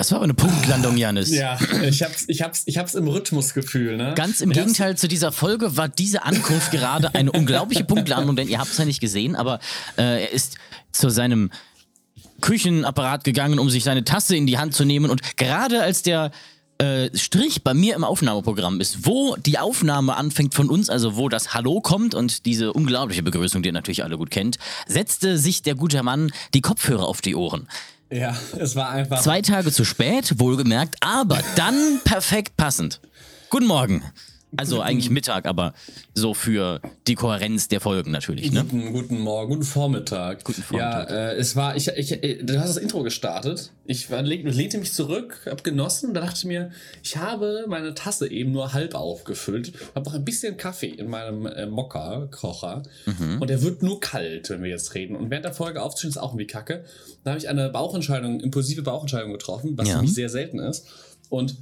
Das war aber eine Punktlandung, Janis. Ja, ich hab's, ich hab's, ich hab's im Rhythmusgefühl, ne? Ganz im ich Gegenteil zu dieser Folge war diese Ankunft gerade eine unglaubliche Punktlandung, denn ihr habt es ja nicht gesehen, aber äh, er ist zu seinem Küchenapparat gegangen, um sich seine Tasse in die Hand zu nehmen und gerade als der äh, Strich bei mir im Aufnahmeprogramm ist, wo die Aufnahme anfängt von uns, also wo das Hallo kommt und diese unglaubliche Begrüßung, die ihr natürlich alle gut kennt, setzte sich der gute Mann die Kopfhörer auf die Ohren. Ja, es war einfach. Zwei Tage zu spät, wohlgemerkt, aber dann perfekt passend. Guten Morgen. Also eigentlich Mittag, aber so für die Kohärenz der Folgen natürlich, ne? Guten, guten Morgen, guten Vormittag. Guten Vormittag. Ja, äh, es war, ich, ich, äh, du hast das Intro gestartet. Ich war, lehnte mich zurück, hab genossen. Da dachte ich mir, ich habe meine Tasse eben nur halb aufgefüllt. Hab noch ein bisschen Kaffee in meinem äh, Mokka-Kocher. Mhm. Und der wird nur kalt, wenn wir jetzt reden. Und während der Folge aufzustehen ist auch irgendwie kacke. Da habe ich eine Bauchentscheidung, impulsive Bauchentscheidung getroffen, was Ja. für mich sehr selten ist. Und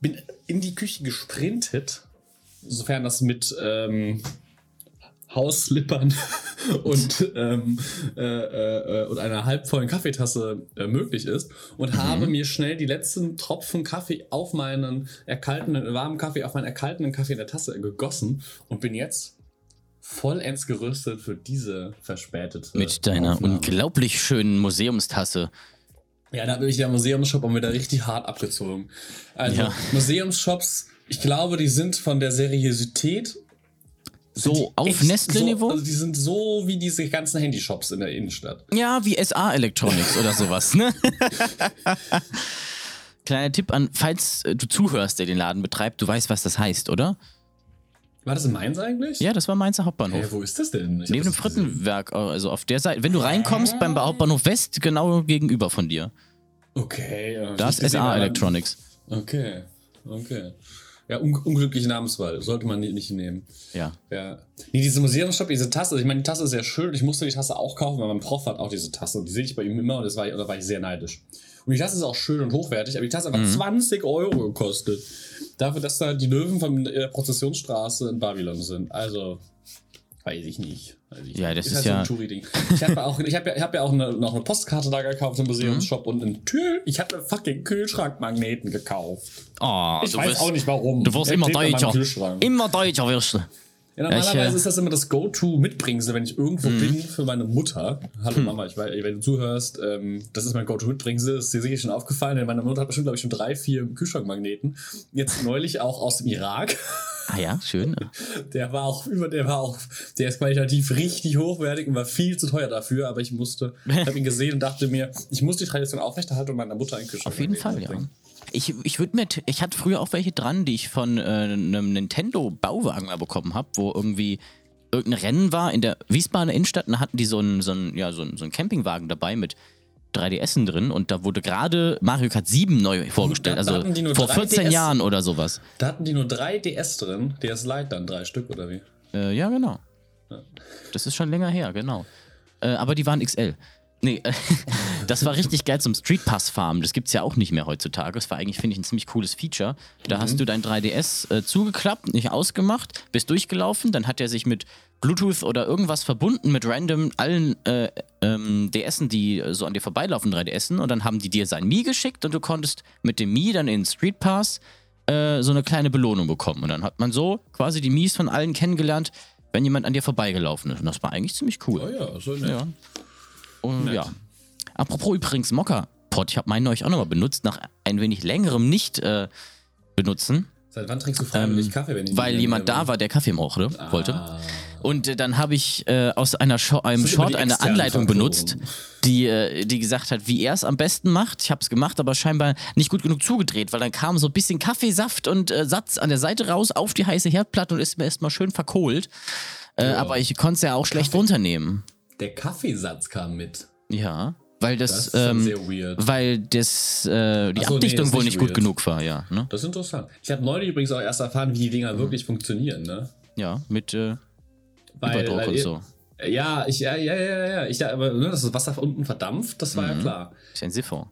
bin in die Küche gesprintet, sofern das mit ähm, Hausslippern und, ähm, äh, äh, äh, und einer halbvollen Kaffeetasse äh, möglich ist und Mhm. habe mir schnell die letzten Tropfen Kaffee auf meinen erkaltenden, warmen Kaffee, auf meinen erkaltenden Kaffee in der Tasse gegossen und bin jetzt vollends gerüstet für diese verspätete Mit deiner Aufnahme. unglaublich schönen Museumstasse. Ja, da bin ich der Museumsshop und wieder richtig hart abgezogen. Also Ja. Museumsshops, ich glaube, die sind von der Seriosität So auf Nestle-Niveau? So, also die sind so wie diese ganzen Handyshops in der Innenstadt. Ja, wie SA Electronics oder sowas, ne? Kleiner Tipp an, falls äh, du zuhörst, der den Laden betreibt, du weißt, was das heißt, oder? War das in Mainz eigentlich? Ja, das war Mainzer Hauptbahnhof. Hey, wo ist das denn? Ich Neben dem. Frittenwerk, also auf der Seite. Wenn du reinkommst beim Hauptbahnhof West, genau gegenüber von dir. Okay. ja, Da ist SA Electronics. Okay, okay. Ja, un unglückliche Namenswahl. Sollte man nicht, nehmen. Ja. Ja. Nee, diese Museumsshop, diese Tasse, ich meine, die Tasse ist sehr schön. Ich musste die Tasse auch kaufen, weil mein Prof hat auch diese Tasse. Und die sehe ich bei ihm immer und das war, da war ich sehr neidisch. Und die Tasse ist auch schön und hochwertig, aber die Tasse hat einfach 20 Euro gekostet. Dafür, dass da die Löwen von der Prozessionsstraße in Babylon sind. Also, weiß ich nicht. Weiß ich Ja, das ist halt ja- so ein. Ich habe ich hab ja, ich hab ja auch eine, noch eine Postkarte da gekauft im Museumsshop und einen Tür. Ich habe fucking Kühlschrankmagneten gekauft. Oh, Ich weiß wirst, auch nicht warum. Du wirst immer deutscher. Immer deutscher wirst du. Ja, normalerweise Ich, ist das immer das Go-To-Mitbringsel, wenn ich irgendwo Mhm. bin für meine Mutter. Hm. Hallo Mama, ich weiß, wenn du zuhörst, ähm, das ist mein Go-To-Mitbringsel, ist dir sicher schon aufgefallen, denn meine Mutter hat bestimmt, glaube ich, schon drei, vier Kühlschrankmagneten. Jetzt neulich auch aus dem Irak. Ah ja, schön. Der war auch über, der war auch, der ist qualitativ richtig hochwertig und war viel zu teuer dafür, aber ich musste, ich habe ihn gesehen und dachte mir, ich muss die Tradition aufrechterhalten und meiner Mutter einen Kühlschrank Auf jeden Fall, ja. Ich, ich würde mit, ich hatte früher auch welche dran, die ich von äh, einem Nintendo-Bauwagen mal bekommen habe, wo irgendwie irgendein Rennen war in der Wiesbadener Innenstadt und da hatten die so einen, so einen, ja, so einen, so einen Campingwagen dabei mit 3DSen drin und da wurde gerade Mario Kart 7 neu vorgestellt, Da- da also nur vor 3DS. 14 Jahren oder sowas. Da hatten die nur drei DS drin, DS Lite dann drei Stück oder wie? Äh, ja, genau. Das ist schon länger her, genau. Äh, aber die waren XL. Nee, das war richtig geil zum Street Pass Farmen. Das gibt's ja auch nicht mehr heutzutage. Das war eigentlich, finde ich, ein ziemlich cooles Feature. Da hast du dein 3DS äh, zugeklappt, nicht ausgemacht, bist durchgelaufen, dann hat er sich mit Bluetooth oder irgendwas verbunden mit random allen äh, ähm, DSen, die so an dir vorbeilaufen, 3DSen, und dann haben die dir sein Mi geschickt und du konntest mit dem Mi dann in Street Pass äh, so eine kleine Belohnung bekommen. Und dann hat man so quasi die Mies von allen kennengelernt, wenn jemand an dir vorbeigelaufen ist. Und das war eigentlich ziemlich cool. Oh ja, so nett. Ja. Und Nett. ja. Apropos übrigens Mokka-Pot, ich habe meinen euch auch nochmal benutzt, nach ein wenig längerem nicht äh, benutzen, Seit wann trinkst du freiwillig Kaffee, wenn ich Ähm, weil jemand da war, der Kaffee mochte, wollte. Ah. Und äh, dann habe ich äh, aus einer Scho einem Short eine Anleitung Faktoren. benutzt, die, äh, die gesagt hat, wie er es am besten macht. Ich habe es gemacht, aber scheinbar nicht gut genug zugedreht, weil dann kam so ein bisschen Kaffeesaft und äh, Satz an der Seite raus auf die heiße Herdplatte und ist mir erstmal schön verkohlt. Äh, Aber ich konnte es ja auch schlecht runternehmen. Der Kaffeesatz kam mit. Ja, weil das, Das ist ähm, sehr weird. weil das, äh, die so, nee, Abdichtung ist wohl nicht nicht gut weird. genug war, ja. Ne? Das ist interessant. Ich habe neulich übrigens auch erst erfahren, wie die Dinger wirklich funktionieren, ne? Ja, mit äh, Weil, weil und so. Ja, ich, ja, ja, ja, ja. Ich, aber ne, dass das Wasser unten verdampft, das Mhm. war ja klar. Ist ein Siphon.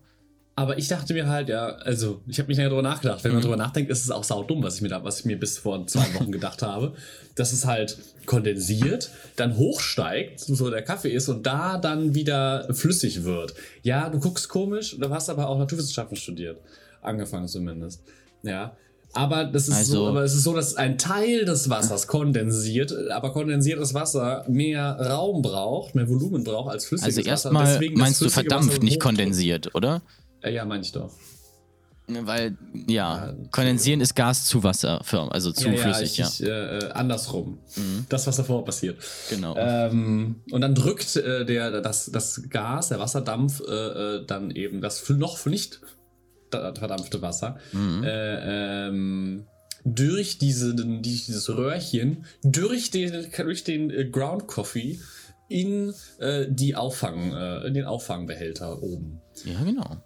Aber ich dachte mir halt, ja, also ich habe mich länger drüber nachgedacht. Wenn man drüber nachdenkt, ist es auch saudumm, was ich mir da, was ich mir bis vor zwei Wochen gedacht habe. Dass es halt kondensiert, dann hochsteigt, so der Kaffee ist und da dann wieder flüssig wird. Ja, du guckst komisch, du hast aber auch Naturwissenschaften studiert. Angefangen zumindest. Ja. Aber das ist so, Also- aber es ist so, dass ein Teil des Wassers kondensiert, aber kondensiertes Wasser mehr Raum braucht, mehr Volumen braucht als flüssiges Also Wasser. erstmal Deswegen das meinst du verdampft, Wasser nicht kondensiert, oder? Äh, Ja, meine ich doch. Ne, Weil, ja, Ja, kondensieren ist Gas zu Wasser, für- also zu ja, flüssig, ja. ja. Ich, ich, äh, andersrum. Das, was davor passiert. Genau. Ähm, und dann drückt äh, der, das, das Gas, der Wasserdampf, äh, äh, dann eben das noch nicht da- verdampfte Wasser äh, ähm, durch, diese, durch dieses Röhrchen, durch den, durch den Ground Coffee in die Auffang, in den Auffangbehälter oben. ja, genau.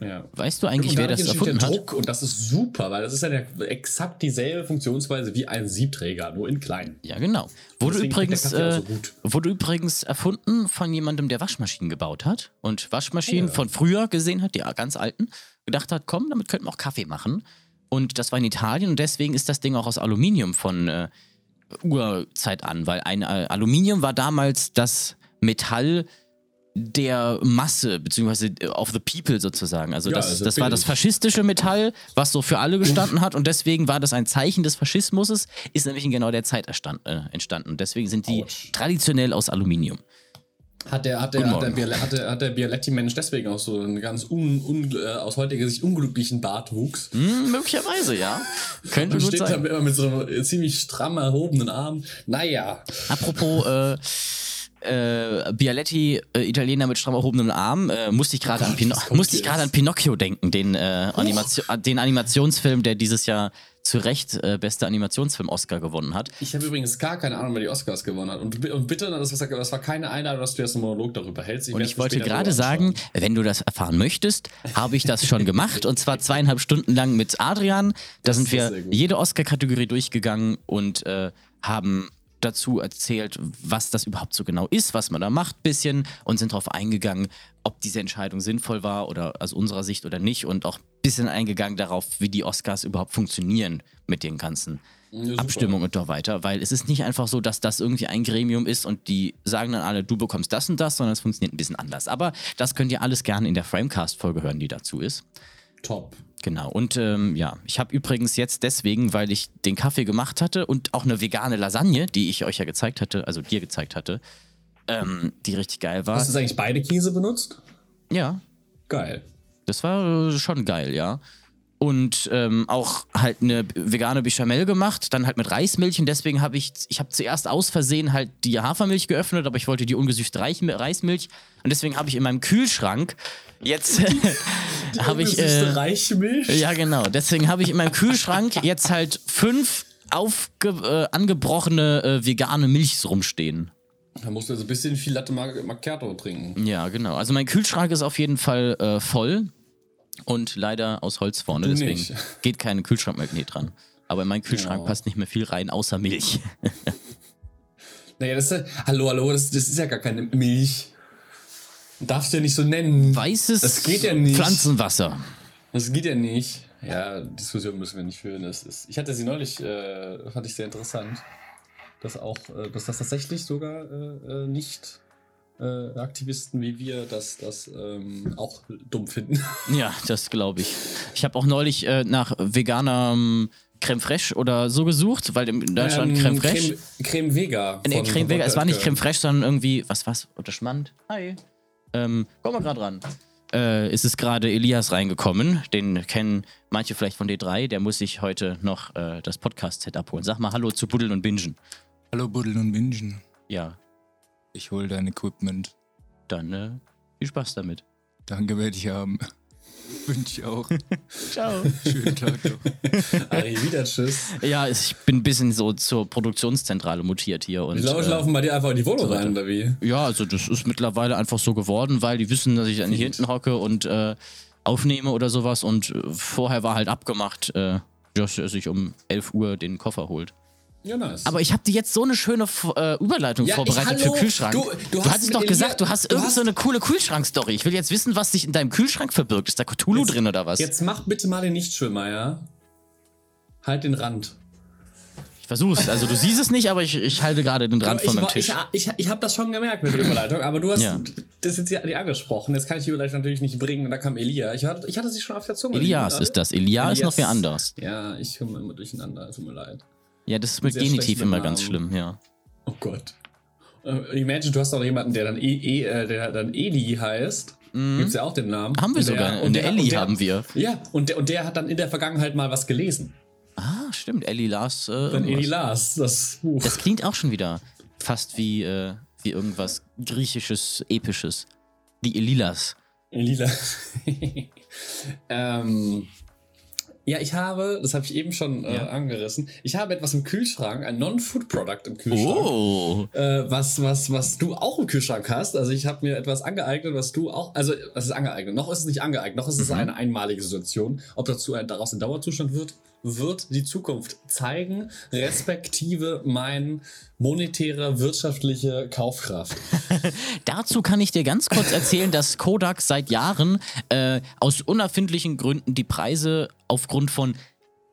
Ja. Weißt du eigentlich, wer das erfunden der hat? Druck und das ist super, weil das ist ja der, exakt dieselbe Funktionsweise wie ein Siebträger, nur in klein. Ja, genau. Wurde übrigens, äh, so wurde übrigens erfunden von jemandem, der Waschmaschinen gebaut hat und Waschmaschinen Ja. von früher gesehen hat, die ganz alten, gedacht hat, komm, damit könnten wir auch Kaffee machen. Und das war in Italien und deswegen ist das Ding auch aus Aluminium von äh, Urzeit an, weil ein äh, Aluminium war damals das Metall der Masse, beziehungsweise of the people sozusagen. Also Ja, das, also das war das faschistische Metall, was so für alle gestanden hat und deswegen war das ein Zeichen des Faschismus, ist nämlich in genau der Zeit äh, entstanden. Und deswegen sind die Autsch. traditionell aus Aluminium. Hat der, hat der, hat der, hat der, hat der Bialetti-Mensch deswegen auch so einen ganz un, un, äh, aus heutiger Sicht unglücklichen Bartwuchs? Hm, möglicherweise, ja. Könnte gut steht sein. da immer mit so einem äh, ziemlich stramm erhobenen Arm. Naja. Apropos äh, äh, Bialetti, äh, Italiener mit stramm erhobenem Arm, äh, musste ich gerade an, Pino musste ich an Pinocchio denken, den, äh, Animation, den Animationsfilm, der dieses Jahr zu Recht äh, bester Animationsfilm Oscar gewonnen hat. Ich habe übrigens gar keine Ahnung, wer die Oscars gewonnen hat. Und, und bitte, das war, das war keine Einladung, dass du jetzt einen Monolog darüber hältst. Und werd's ich wollte gerade sagen, wenn du das erfahren möchtest, habe ich das schon gemacht und zwar zweieinhalb Stunden lang mit Adrian. Da Das sind wir jede Oscar-Kategorie durchgegangen und äh, haben dazu erzählt, was das überhaupt so genau ist, was man da macht, bisschen und sind darauf eingegangen, ob diese Entscheidung sinnvoll war oder aus unserer Sicht oder nicht und auch ein bisschen eingegangen darauf, wie die Oscars überhaupt funktionieren mit den ganzen Ja. Abstimmungen und so weiter, weil es ist nicht einfach so, dass das irgendwie ein Gremium ist und die sagen dann alle, du bekommst das und das, sondern es funktioniert ein bisschen anders. Aber das könnt ihr alles gerne in der Framecast-Folge hören, die dazu ist. Top. Genau. Und ähm, ja, ich habe übrigens jetzt deswegen, weil ich den Kaffee gemacht hatte und auch eine vegane Lasagne, die ich euch ja gezeigt hatte, also dir gezeigt hatte, ähm, die richtig geil war. Hast du eigentlich beide Käse benutzt? Ja, Geil. das war äh, schon geil, ja. Und ähm, auch halt eine vegane Bechamel gemacht, dann halt mit Reismilch. Und deswegen habe ich, ich habe zuerst aus Versehen halt die Hafermilch geöffnet, aber ich wollte die ungesüßte Reismilch. Und deswegen habe ich in meinem Kühlschrank jetzt habe ich. Äh, Reichmilch? ja, genau. Deswegen habe ich in meinem Kühlschrank jetzt halt fünf aufge, äh, angebrochene äh, vegane Milchs rumstehen. Da musst du jetzt ein bisschen viel Latte Mac- Macchiato trinken. Ja, genau. Also mein Kühlschrank ist auf jeden Fall äh, voll und leider aus Holz vorne, Du deswegen nicht. geht keine Kühlschrankmagnet dran. Aber in meinen Kühlschrank Ja. passt nicht mehr viel rein, außer Milch. Naja, das ist, hallo, hallo, das, das ist ja gar keine Milch. Darfst du ja nicht so nennen. Weißes Das geht ja nicht. Pflanzenwasser. Das geht ja nicht. Ja, Diskussion müssen wir nicht führen. Das ist, ich hatte sie neulich, äh, fand ich sehr interessant, dass auch, äh, dass das tatsächlich sogar äh, äh, nicht äh, Aktivisten wie wir das, das ähm, auch dumm finden. Ja, das glaube ich. Ich habe auch neulich äh, nach veganer Creme Fraiche oder so gesucht, weil in Deutschland Ähm, Creme Fraiche. Creme, Creme Vega. Nee, Creme Vega, es war nicht. Creme Fraiche, sondern irgendwie, was war's? Oder Schmand? Hi. Ähm, komm mal gerade ran. Äh, es ist gerade Elias reingekommen. Den kennen manche vielleicht von D3. Der muss sich heute noch äh, das Podcast-Set abholen. Sag mal Hallo zu Buddeln und Bingen. Hallo Buddeln und Bingen. Ja, Ich hol dein Equipment. dann äh, viel Spaß damit. Danke, werde ich haben. Wünsche ich auch. Ciao. Schönen Tag noch. Ari, wieder tschüss. ja, ich bin ein bisschen so zur Produktionszentrale mutiert hier. Und, Die Leute äh, laufen bei dir einfach in die Wohnung rein, oder wie? Ja, also das ist mittlerweile einfach so geworden, weil die wissen, dass ich dann hier hinten hocke und äh, aufnehme oder sowas. Und äh, vorher war halt abgemacht, äh, dass er sich um 11 Uhr den Koffer holt. Ja, nice. Aber ich habe dir jetzt so eine schöne äh, Überleitung Ja, ich- vorbereitet hallo, für Kühlschrank. du- du hast hattest doch gesagt, du hast du irgend hast- so eine coole Kühlschrank-Story. Ich will jetzt wissen, was sich in deinem Kühlschrank verbirgt. Ist da Cthulhu drin oder was? Jetzt mach bitte mal den Nichtschwimmer, ja? Halt den Rand. Ich versuch's. Also du siehst es nicht, aber ich, ich halte gerade den Rand ich, von meinem war- Tisch. Ich, ich, ich habe das schon gemerkt mit der Überleitung, aber du hast Ja. das jetzt ja angesprochen. Jetzt kann ich die Überleitung natürlich nicht bringen. Und da kam Elia. Ich hatte, ich hatte sie schon auf der Zunge. Elias ist das. Elia ist noch wer anders. Ja, ich komme immer durcheinander. Tut mir leid. Ja, das ist mit Genitiv immer ganz Namen. schlimm, ja. Oh Gott. Äh, Imagine, du hast auch jemanden, der dann, e, e, äh, der dann Eli heißt. Gibt's ja auch den Namen. Mhm. Haben wir Und der- sogar. und Und der der- Ellie und der- haben wir. Ja, und der, und der hat dann in der Vergangenheit mal was gelesen. Ah, stimmt. Ellie las. Äh, Dann Eli irgendwas. las das Buch. das klingt auch schon wieder fast wie, äh, wie irgendwas griechisches, episches. Die Elilas. Lila. ähm, ja, ich habe, das habe ich eben schon äh, Ja. angerissen, ich habe etwas im Kühlschrank, ein Non-Food-Product im Kühlschrank. Oh. Äh, was, was, was du auch im Kühlschrank hast. Also ich habe mir etwas angeeignet, was du auch, also was ist angeeignet? Noch ist es nicht angeeignet, noch ist es eine einmalige Situation. Ob dazu ein, daraus ein Dauerzustand wird, wird die Zukunft zeigen, respektive mein monetäre, wirtschaftliche Kaufkraft. Dazu kann ich dir ganz kurz erzählen, dass Kodak seit Jahren äh, aus unerfindlichen Gründen die Preise aufgrund von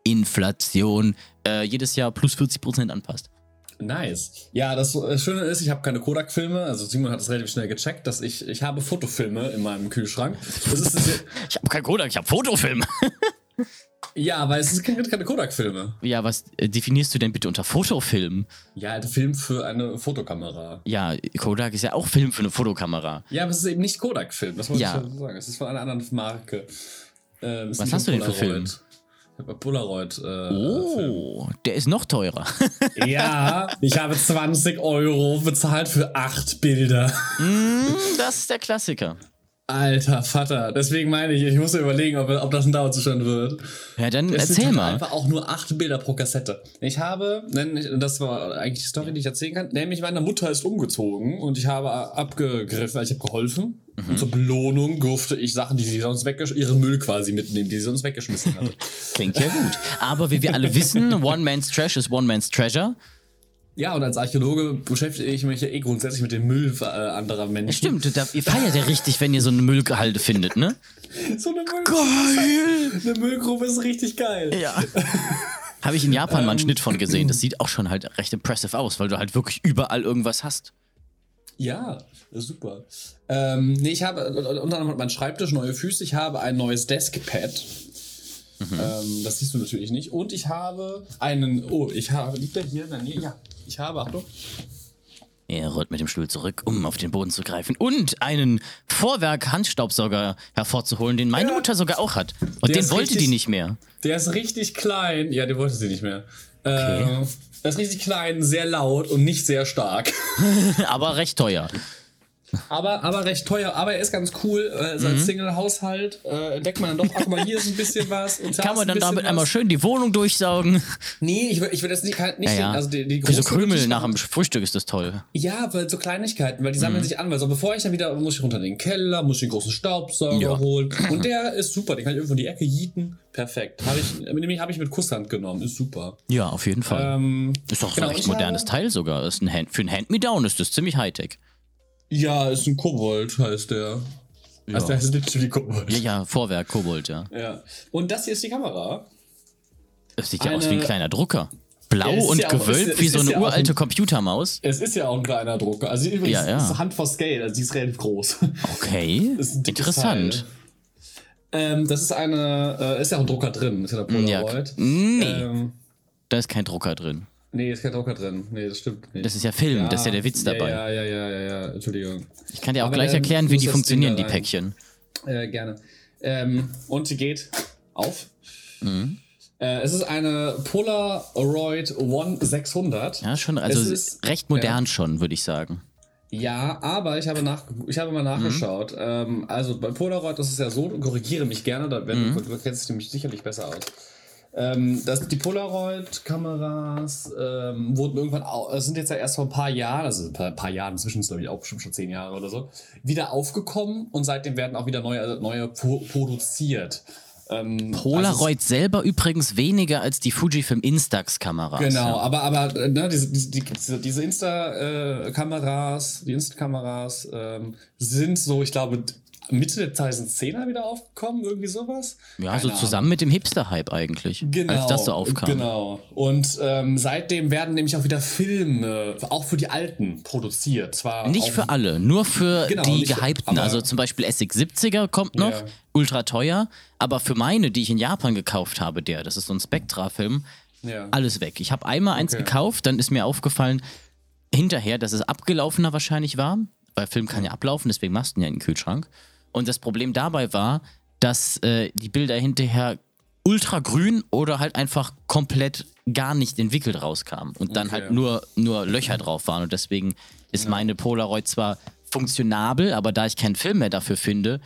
Inflation äh, jedes Jahr plus 40 Prozent anpasst. Nice. Ja, das äh, Schöne ist, ich habe keine Kodak-Filme. Also Simon hat das relativ schnell gecheckt, dass ich, ich habe Fotofilme in meinem Kühlschrank. Das ist, das Ich habe kein Kodak, ich habe Fotofilme. ja, aber es sind keine, Kodak-Filme. ja, was äh, definierst du denn bitte unter Fotofilm? Ja, ein Film für eine Fotokamera. Ja, Kodak ist ja auch Film für eine Fotokamera. Ja, aber es ist eben nicht Kodak-Film. Das wollte Ja. ich schon sagen. Es ist von einer anderen Marke. Ist Was hast du denn für. Film? Ich habe Polaroid. Äh, Film. Oh, der ist noch teurer. Ja, ich habe 20 Euro bezahlt für acht Bilder. Hm, das ist der Klassiker. Alter Vater. Deswegen meine ich, ich muss mir überlegen, ob, ob das ein Dauerzustand wird. Ja, dann Es erzähl mal. einfach auch nur acht Bilder pro Kassette. Ich habe, das war eigentlich die Story, die ich erzählen kann, nämlich meine Mutter ist umgezogen und ich habe abgegriffen, ich habe geholfen. Mhm. Und zur Belohnung durfte ich Sachen, die sie sonst weggeschmissen, ihren Müll quasi mitnehmen, die sie sonst weggeschmissen hat. Klingt ja gut. Aber wie wir alle wissen, One Man's Trash ist One Man's Treasure. Ja, und als Archäologe beschäftige ich mich ja eh grundsätzlich mit dem Müll äh, anderer Menschen. Stimmt, da, ihr feiert ja richtig, wenn ihr so eine Müllgehalte findet, ne? So eine Müllgrube. Eine Müllgrube ist richtig geil. Ja. Habe ich in Japan mal einen Schnitt von gesehen. Das sieht auch schon halt recht impressive aus, weil du halt wirklich überall irgendwas hast. Ja, super. Ähm, nee, ich habe unter anderem hat mein Schreibtisch neue Füße. Ich habe ein neues Deskpad. Ähm, das siehst du natürlich nicht. Und ich habe einen. Oh, ich habe. Liegt der hier in der Nähe? Ja. Ich habe, Achtung. Er rollt mit dem Stuhl zurück, um auf den Boden zu greifen und einen Vorwerk-Handstaubsauger hervorzuholen, den meine Ja. Mutter sogar auch hat. Und Der den wollte die richtig- nicht mehr. Der ist richtig klein. Ja, den wollte sie nicht mehr. Ähm, der ist richtig klein, sehr laut und nicht sehr stark. Aber recht teuer. Aber, aber recht teuer. Aber er ist ganz cool. Äh, so als Single-Haushalt äh, entdeckt man dann doch, ach mal, hier ist ein bisschen was. Und Kann man ein dann bisschen damit was. einmal schön die Wohnung durchsaugen. Nee, ich ich will das nicht, nicht Ja, ja. also die, die Für so Krümel nach dem Frühstück ist das toll. Ja, weil so Kleinigkeiten, weil die sammeln sich an, weil so bevor ich dann wieder muss ich runter in den Keller, muss ich den großen Staubsauger Ja. holen und der ist super, den kann ich irgendwo in die Ecke jieten. Perfekt. Habe ich, nämlich habe ich mit Kusshand genommen, ist super. Ja, auf jeden Fall. Ähm, ist doch genau, ein recht modernes habe- Teil sogar. Ist ein Hand, für ein Hand-Me-Down ist das ziemlich Hightech. Ja, ist ein Kobold, heißt der. Also der heißt literally Kobold. Ja, ja, Vorwerk, Kobold, ja. Ja. Und das hier ist die Kamera. Das sieht ja Eine- aus wie ein kleiner Drucker. Blau Ja, und ja auch- ist gewölbt ja- wie so eine ja auch uralte ein- Computermaus. Es ist ja auch ein kleiner Drucker. Also übrigens, Ja, ja. ist Hand for Scale, also die ist relativ groß. Okay, interessant. ähm, das ist eine, äh, ist ja auch ein Drucker drin, ist ja der Ja, Polaroid. nee, Ähm, da ist kein Drucker drin. Nee, ist kein Drucker drin. Nee, das stimmt nicht. Das ist ja Film, das ist ja der Witz dabei. Ja, ja, ja, ja, ja, Entschuldigung. Ich kann dir auch Aber gleich dann erklären, wie die funktionieren, die. Päckchen. Äh, gerne. Ähm, und sie geht auf. Mhm. Äh, es ist eine Polaroid One 600. Ja, schon, also Es ist- recht modern schon, würde ich sagen. Ja, aber ich habe, nach, ich habe mal nachgeschaut. Mhm. Ähm, also bei Polaroid ist es ja so, korrigiere mich gerne, da wenn, Mhm. du, du kennst dich nämlich sicherlich besser aus. Ähm, dass die Polaroid-Kameras ähm, wurden irgendwann, au- äh, sind jetzt ja erst vor ein paar Jahren, also ein paar, paar Jahren, inzwischen ist glaube ich auch bestimmt schon zehn Jahre oder so, wieder aufgekommen und seitdem werden auch wieder neue, neue pro produziert. Ähm, Polaroid selber übrigens weniger als die Fujifilm Instax-Kameras. Genau, Ja. aber, aber äh, ne, diese, diese, die- diese, diese Insta-Kameras, die Insta-Kameras ähm, sind so, ich glaube, Mitte der 2010er wieder aufgekommen, irgendwie sowas. Ja, Keine so Ahnung. zusammen mit dem Hipster-Hype eigentlich. Genau, Als das so aufkam. Genau. Und ähm, seitdem werden nämlich auch wieder Filme, auch für die Alten, produziert. Zwar Nicht für alle, nur für Genau, die für- gehypten. aber- Also zum Beispiel SX70er kommt noch, Ja. ultra teuer. Aber für meine, die ich in Japan gekauft habe, der, das ist so ein Spectra-Film, Ja. alles weg. Ich habe einmal eins Okay. gekauft, dann ist mir aufgefallen, hinterher, dass es abgelaufener wahrscheinlich war, weil Film kann ja ablaufen, deswegen machst du ihn ja in den Kühlschrank. Und das Problem dabei war, dass äh, die Bilder hinterher ultra grün oder halt einfach komplett gar nicht entwickelt rauskamen und dann Okay. halt nur, nur Löcher drauf waren. Und deswegen ist meine Polaroid zwar funktionabel, aber da ich keinen Film mehr dafür finde,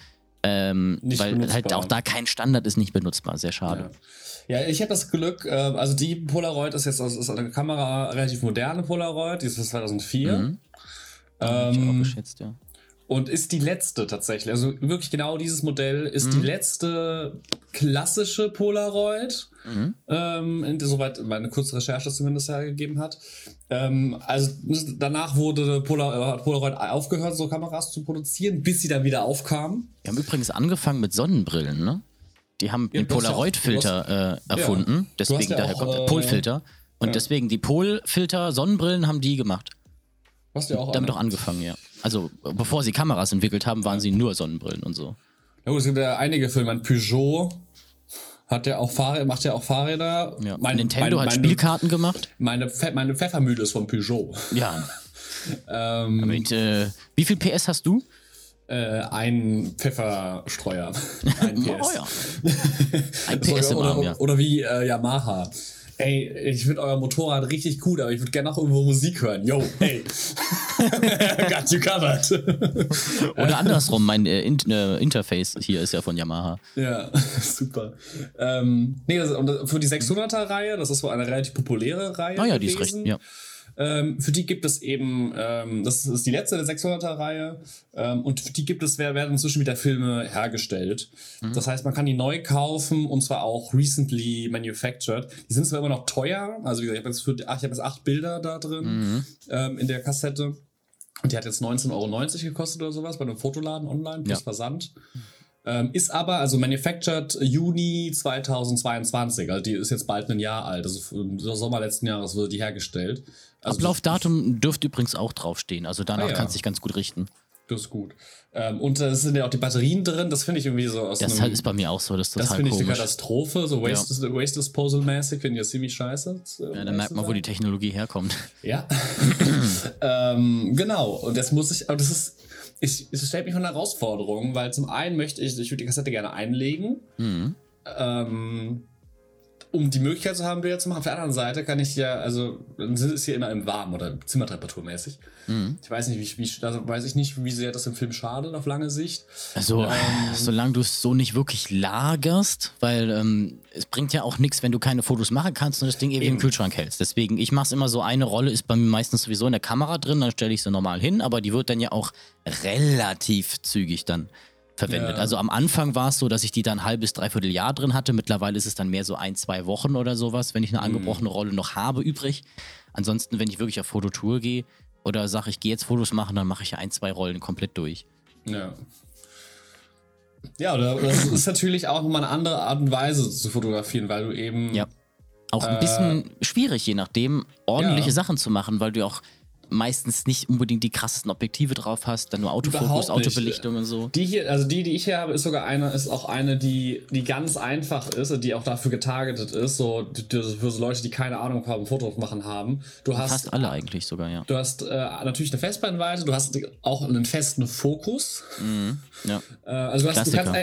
ähm, weil halt benutzbar. auch da kein Standard ist, nicht benutzbar. Sehr schade. Ja, ich habe das Glück, äh, also die Polaroid ist jetzt ist eine Kamera, relativ moderne Polaroid, die ist von 2004. Mhm. Hab ich auch Ähm, geschätzt, ja. Und ist die letzte tatsächlich. Also wirklich genau dieses Modell ist Mhm. die letzte klassische Polaroid. Mhm. Ähm, soweit meine kurze Recherche zumindest hergegeben hat. Ähm, also danach wurde Polar, hat Polaroid aufgehört, so Kameras zu produzieren, bis sie dann wieder aufkamen. Wir haben übrigens angefangen mit Sonnenbrillen, ne? Die haben Ja, den ja Polaroid-Filter äh, erfunden. Hast Deswegen ja daher auch, kommt der äh, Polfilter. Und ja. deswegen die Polfilter, Sonnenbrillen haben die gemacht. Hast du ja auch Damit auch angefangen, ja. Also bevor sie Kameras entwickelt haben, waren sie nur Sonnenbrillen und so. Ja, gut, es gibt ja einige Filme. Ein Peugeot hat ja auch Fahrräder, macht ja auch Fahrräder. Ja. Mein- Nintendo mein- hat meine- Spielkarten gemacht. Meine, meine Pfeffermühle ist von Peugeot. Ja. Ähm, Mit, äh, wie viel PS hast du? äh, ein Pfefferstreuer. Ein PS. Oh ja. Ein PS im oder, Arm, ja. oder wie äh, Yamaha. Ey, ich finde euer Motorrad richtig gut, aber ich würde gerne noch irgendwo Musik hören. Yo, ey. Got you covered. Oder andersrum, mein äh, In äh, Interface hier ist ja von Yamaha. ja, super. Ähm, nee, das, und für die 600er-Reihe, das ist wohl eine relativ populäre Reihe. Ah ja, die ist recht, ja. Ähm, für die gibt es eben, ähm, das ist die letzte der 600er-Reihe, ähm, und für die gibt es, wer- werden inzwischen wieder Filme hergestellt. Mhm. Das heißt, man kann die neu kaufen und zwar auch recently manufactured. Die sind zwar immer noch teuer, also wie gesagt, ich habe jetzt, für- ach, ich habe jetzt acht Bilder da drin Mhm. ähm, in der Kassette. Und die hat jetzt 19,90 Euro gekostet oder sowas bei einem Fotoladen online plus Ja. Versand. Ähm, ist aber, also manufactured Juni 2022, also die ist jetzt bald ein Jahr alt, also im Sommer letzten Jahres wurde die hergestellt. Also Ablaufdatum dürfte übrigens auch draufstehen. Also danach Ah, ja. kannst du dich ganz gut richten. Das ist gut. Ähm, und da sind ja auch die Batterien drin, das finde ich irgendwie so aus Das einem, halt ist bei mir auch so, das ist das finde ich eine. Katastrophe, so Waste, Waste Disposal-mäßig, finde ich das ziemlich scheiße. Ja, dann merkt man, wo die Technologie herkommt. Ja. ähm, genau. Und das muss ich, aber das ist, ich, es stellt mich vor eine Herausforderung, weil zum einen möchte ich, ich würde die Kassette gerne einlegen, Mhm. ähm, um die Möglichkeit zu haben, Bilder zu machen. Auf der anderen Seite kann ich ja, also, dann ist es hier immer im Warmen oder Zimmertemperaturmäßig. Mhm. Ich weiß nicht, wie, wie, also weiß ich nicht, wie sehr das im Film schadet auf lange Sicht. Also, Ähm. solange du es so nicht wirklich lagerst, weil ähm, es bringt ja auch nichts, wenn du keine Fotos machen kannst und das Ding ewig im Eben. Kühlschrank hältst. Deswegen, ich mache es immer so, eine Rolle ist bei mir meistens sowieso in der Kamera drin, dann stelle ich sie normal hin, aber die wird dann ja auch relativ zügig dann verwendet. Ja. Also am Anfang war es so, dass ich die dann ein halbes, dreiviertel Jahr drin hatte. Mittlerweile ist es dann mehr so ein, zwei Wochen oder sowas, wenn ich Mhm. eine angebrochene Rolle noch habe übrig. Ansonsten, wenn ich wirklich auf Fototour gehe oder sage, ich gehe jetzt Fotos machen, dann mache ich ja ein, zwei Rollen komplett durch. Ja. Ja, oder das ist natürlich auch nochmal eine andere Art und Weise zu fotografieren, weil du eben. Ja. Auch ein bisschen schwierig, je nachdem, ordentliche Äh, Ja. Sachen zu machen, weil du auch meistens nicht unbedingt die krassesten Objektive drauf hast, dann nur Autofokus. Autobelichtung und so. Die hier, also die, die ich hier habe, ist sogar eine, ist auch eine, die, die ganz einfach ist und die auch dafür getargetet ist, so für so Leute, die keine Ahnung haben, Fotos machen haben. Du hast, Fast alle eigentlich sogar, ja. du hast äh, natürlich eine Festbrennweite, du hast auch einen festen Fokus. ja. Äh, also du, hast, du, kannst,